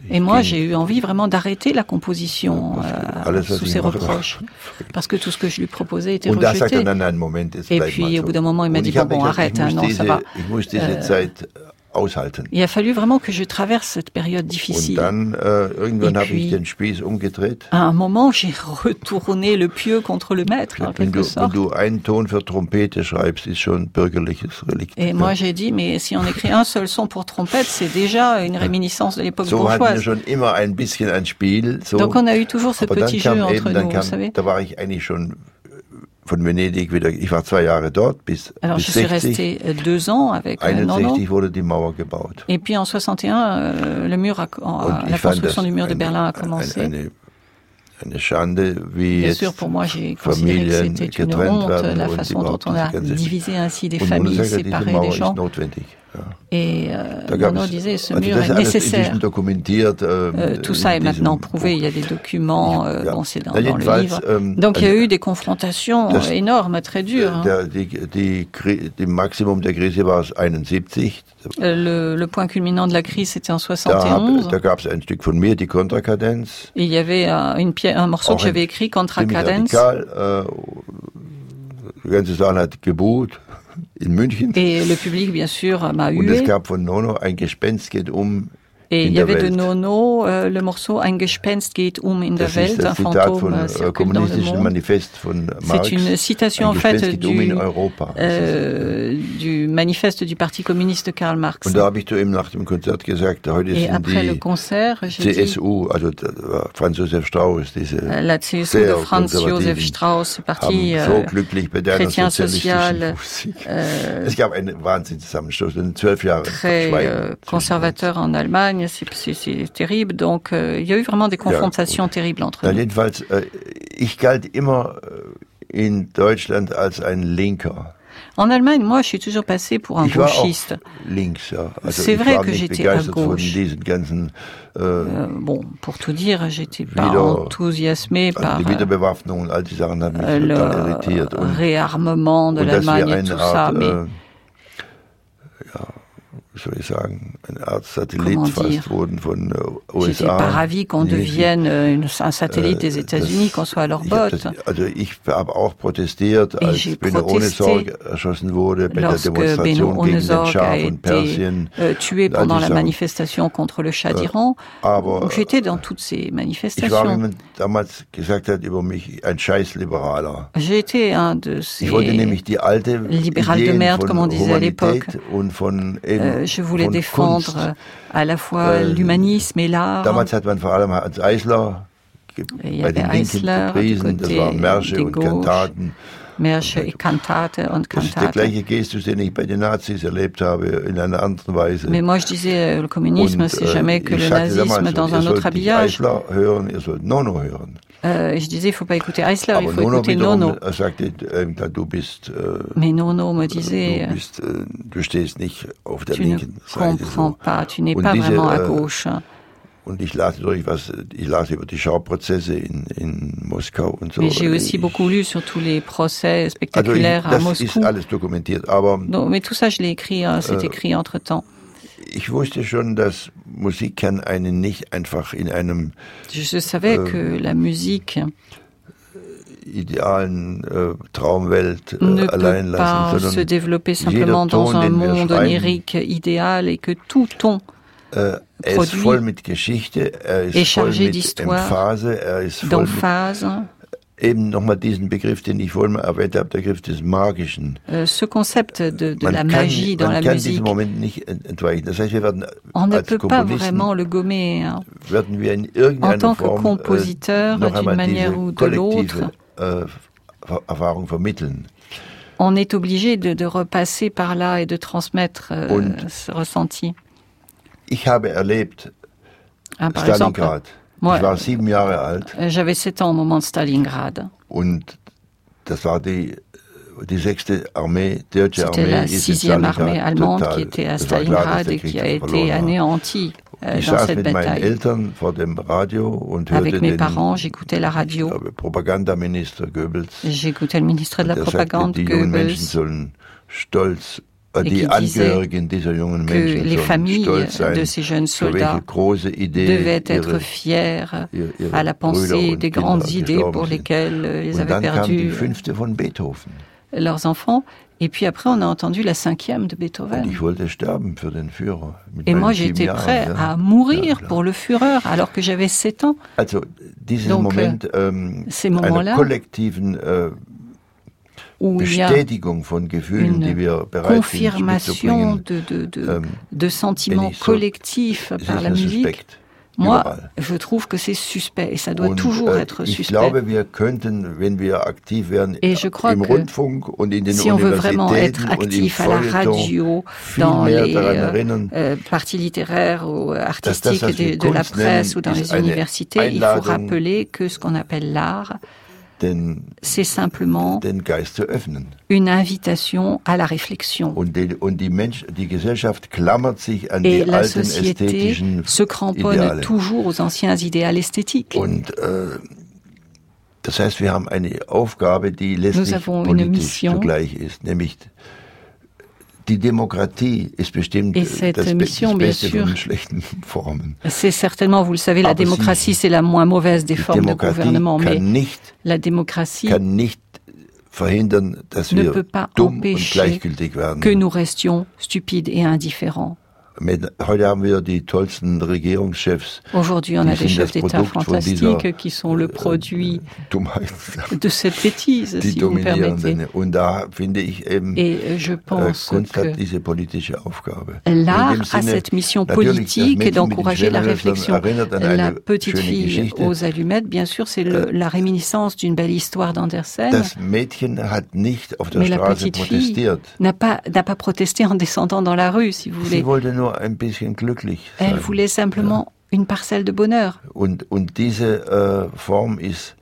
Et moi, j'ai eu envie vraiment d'arrêter la composition euh, sous ses reproches. Parce que tout ce que je lui proposais était er, rejeté. jetzt Et puis, au bout d'un moment, il m'a dit, bon, gesagt, arrête, hein, non, ça va. Diese Äh, Zeit aushalten. Il a fallu vraiment que je traverse cette période Und difficile. dann äh, irgendwann Et habe ich puis- den Spieß umgedreht. À un moment, j'ai retourné le pieu contre le maître, en Wenn quelque du, wenn sorte. du einen Ton für Trompete schreibst, ist schon bürgerliches Relikt. Et Ja. moi, j'ai dit, mais si on écrit un seul son pour trompette, c'est déjà une réminiscence de l'époque so wir bourgeoise. schon immer ein bisschen ein Spiel. So. Donc on a eu toujours ce Aber petit jeu entre nous, kam, vous savez. da war ich eigentlich schon von Venedig wieder, ich war zwei Jahre dort, bis, Alors bis je suis 60. restée euh, deux ans avec euh, Nono. 61 wurde die Mauer gebaut. Et puis en 61, euh, le mur a, la construction du mur de Berlin a commencé. eine, eine Schande, wie Bien sûr, pour moi, j'ai considéré que c'était une honte, la façon dont on a divisé ainsi des familles, séparé ist gens. notwendig. Ja. Et euh, disait, ce also mur est nécessaire. Euh, tout ça est maintenant prouvé, il y a des documents, euh, Ja. bon, c'est dans, le livre. Donc il y a eu des confrontations euh, énormes, très dures. hein. Maximum der Krise war 71. Euh, Le, le point culminant de la crise, c'était en Da, 71. hab- da gab es ein Stück von mir, die Kontrakadenz. Et il y avait euh, un morceau que j'avais écrit. Äh, die ganze Saal hat geboot in München. Et le public, bien sûr, m'a Und es hué. gab von Nono ein Gespenst geht um Et il y avait de. Nono euh, le morceau Ein Gespenst geht um in der Das Welt, un fantôme von euh, äh, kommunistischen. Manifest von Marx. C'est une citation en fait um in du, Europa. euh, du manifeste du Parti communiste de Karl Marx. Und da habe ich zu ihm nach dem Konzert gesagt, heute Et sind après le concert, j'ai dit, CSU, also der Franz Josef Strauß, diese la CSU de Franz Josef haben Parti so glücklich bei deiner chrétien social, euh, Es gab einen Wahnsinnszusammenstoß in zwölf Jahren très conservateur en Allemagne, c'est- c'est terrible. Donc euh, il y a eu vraiment des confrontations terribles entre. Na, nous. jedenfalls, äh, ich galt immer äh, in Deutschland als ein Linker. En Allemagne, moi, je suis toujours passé pour un Ich gauchiste. ja. C'est vrai que j'étais à gauche. ganzen äh, Euh, bon, pour tout dire, j'étais pas enthousiasmé par euh, euh, le réarmement de l'Allemagne et tout ça. Mais ja, soll ich sagen, eine Art Satellit fast dire? wurden von äh, j'étais USA. pas ravi qu'on devienne une- un satellite Äh, des États-Unis, qu'on soit à leur botte. das, also ich habe auch protestiert, Et als j'ai Benno protesté Ohnesorg erschossen wurde bei der Lorsque Beno Demonstration gegen den Onezorg a Schah von été Persien. euh, tué pendant la manifestation contre le Shah d'Iran, Aber donc j'étais dans toutes ces manifestations. man damals gesagt hat über mich, ein Scheißliberaler. J'ai été un de ces... De merde, comme on disait à l'époque. Humanität und von eben, Euh, je voulais défendre Kunst. euh, à la fois Euh, l'humanisme et l'art. Damals hat man vor allem Eisler y bei den Eisler du gepriesen, das côté waren Märsche und. Kantaten. Märsche et Cantate und Das ist der gleiche Gestus, den ich bei den Nazis erlebt habe, in einer anderen Weise. Mais moi, je disais, euh, le communisme, Und, c'est äh, jamais que le nazisme damals, dans un autre habillage. Eisler hören, ihr sollt Nono hören. Euh, je disais, il faut pas écouter Eisler, il Aber faut Nono écouter Nono. sagte, da du bist, Mais Nono me disait, du, bist du stehst nicht auf der tu ne linken comprends pas, tu n'es pas diese, vraiment à gauche. Und ich las natürlich was, ich las über die Schauprozesse in, in Moskau und so. Mais j'ai aussi Ich- beaucoup lu sur tous les procès also ich, spectaculaires à das Moscou. ist alles dokumentiert, aber Donc, mais tout ça, je l'ai écrit, hein, c'est Äh, écrit entre-temps. Ich wusste schon, dass Musik kann einen nicht einfach in einem Je, savais Euh, que la musique idealen äh, Traumwelt äh, ne allein peut pas lassen, se sondern développer jeder simplement dans un den wir monde onirique idéal et que tout ton äh, er produit voll mit Geschichte, er est ist voll mit Emphase, er ist voll mit eben nochmal diesen Begriff, den ich vorhin mal erwähnt habe, der Begriff des Magischen. euh, ce concept de, de Man la kann, magie dans la musique, diesem Moment nicht ent- entweichen. Das heißt, wir werden on ne als peut pas Komponisten vraiment le gommer. hein. werden wir in En tant que compositeur, äh, noch d'une manière ou de kollektive äh, Ver- Erfahrung vermitteln. On est obligé de, de repasser par là et de transmettre euh, Und- ce ressenti. Ich habe erlebt par exemple, Stalingrad. Moi, ich war sieben Jahre alt euh, j'avais 7 ans au moment de Stalingrad. und das war die, die sechste Armee, deutsche C'était Armee, la sixième armée allemande total- qui était à Stalingrad et qui a été anéantie euh, dans cette bataille. Avec mes parents, j'écoutais la radio, glaube, Propagandaminister Goebbels. j'écoutais le ministre de la Propagande, Goebbels, Die qui disait Angehörigen dieser jungen que Menschen les familles sein, de ces jeunes soldats devaient être fiers ihre, à la pensée des grandes idées pour lesquelles euh, ils avaient perdu Beethoven. leurs enfants. Et puis après, on a entendu la cinquième de Beethoven. Et moi, j'étais prêt à mourir pour le Führer, alors que j'avais 7 ans. Donc, Moment ähm, ces moments-là, Où il y a une confirmation mitzubringen, de, de, de, ähm, de sentiments collectifs par la musique. Moi, je trouve que c'est suspect et ça doit Und, toujours äh, être suspect. glaube, könnten, wären Et je crois que si on veut vraiment être actif à la radio, dans les euh, euh, parties littéraires ou artistiques de, de la presse ou dans les universités, il faut rappeler que ce qu'on appelle l'art, c'est simplement une invitation à la réflexion. Et la société se cramponne toujours aux anciens idéaux esthétiques. Äh, letztlich avons une mission. Die Demokratie ist bestimmt Et cette das, mission, das bien sûr. von schlechten Formen. C'est certainement, vous le savez, la démocratie, c'est la moins mauvaise des formes de gouvernement, mais nicht, la démocratie kann nicht verhindern, dass ne wir peut pas dumm und empêcher gleichgültig werden. que nous restions stupides et indifférents. Mit, heute haben wir die tollsten Regierungschefs. Aujourd'hui, on a des chefs d'État dieser, fantastiques qui sont le produit Dummheit, de cette bêtise, si vous me permettez. dominierenden. Und da finde ich eben, Et euh, je äh, pense Kunst que hat diese politische Aufgabe. l'art a cette mission politique d'encourager la réflexion. La petite fille Geschichte. aux allumettes, bien sûr, c'est le- la réminiscence d'une belle histoire d'Andersen. Das Mädchen hat nicht auf der Mais la petite fille n'a pas, n'a pas protesté en descendant dans la rue, si vous voulez. Nur ein bisschen glücklich Elle sein. voulait simplement une parcelle de bonheur. Und, und diese äh, Form ist,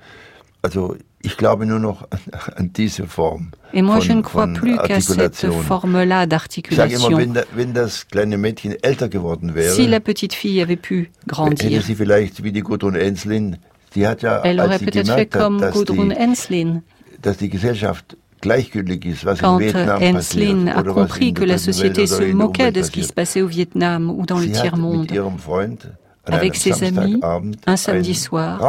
also ich glaube nur noch an, an diese Form. Et moi, von, je ne crois plus qu'à cette Artikulation. forme-là Ich sage immer, d'articulation. wenn, da, wenn das kleine Mädchen älter geworden wäre, Si la petite fille avait pu hätte grandir, sie vielleicht wie die Gudrun Enslin, die hat ja, elle als sie gemerkt hat, dass die, dass die Gesellschaft Quand Enslin passiert a compris que la société se moquait de ce qui se passait au Vietnam ou dans le tiers-monde, Avec ses amis, un samedi soir.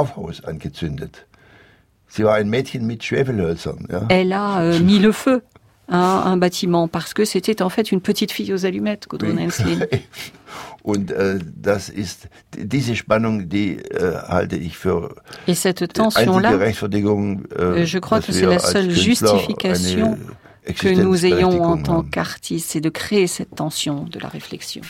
Elle a euh, mis le feu à un bâtiment parce que c'était en fait une petite fille aux allumettes, Gudrun Enslin. Und äh, das ist diese Spannung, die äh, halte ich für Et cette einzige tension-là, Rechtfertigung, äh, je crois dass que c'est wir la als seule Künstler justification que nous ayons en tant qu'artistes, c'est de créer cette tension de la réflexion.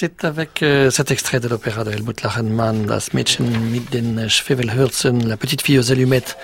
C'est avec euh, cet extrait de l'opéra de Helmut Lachenmann, Das Mädchen mit den Schwefelhürzen, la petite fille aux allumettes,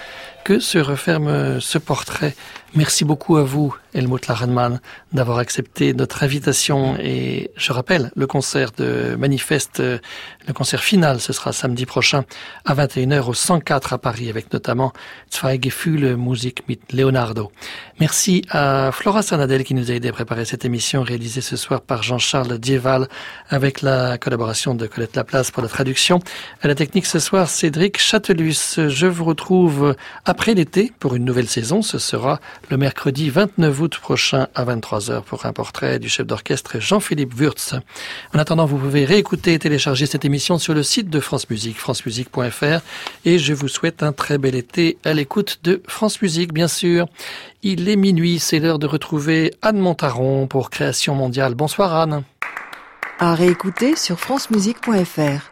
que se referme ce portrait. Merci beaucoup à vous, Helmut Lachenmann, d'avoir accepté notre invitation. Et je rappelle, le concert de Manifeste, le concert final, ce sera samedi prochain à 21h au 104 à Paris, avec notamment Zwei Gefühle Musik mit Leonardo. Merci à Flora Sanadel qui nous a aidé à préparer cette émission réalisée ce soir par Jean-Charles Dieval avec la collaboration de Colette Laplace pour la traduction. À la technique ce soir, Cédric Châtelus. Je vous retrouve après l'été pour une nouvelle saison. Ce sera le mercredi 29 août prochain à 23h pour un portrait du chef d'orchestre Jean-Philippe Wurtz. En attendant, vous pouvez réécouter et télécharger cette émission sur le site de France Musique, francemusique.fr et je vous souhaite un très bel été à l'écoute de France Musique, bien sûr. Il est minuit, c'est l'heure de retrouver Anne Montaron pour Création mondiale. Bonsoir Anne. À réécouter sur francemusique.fr.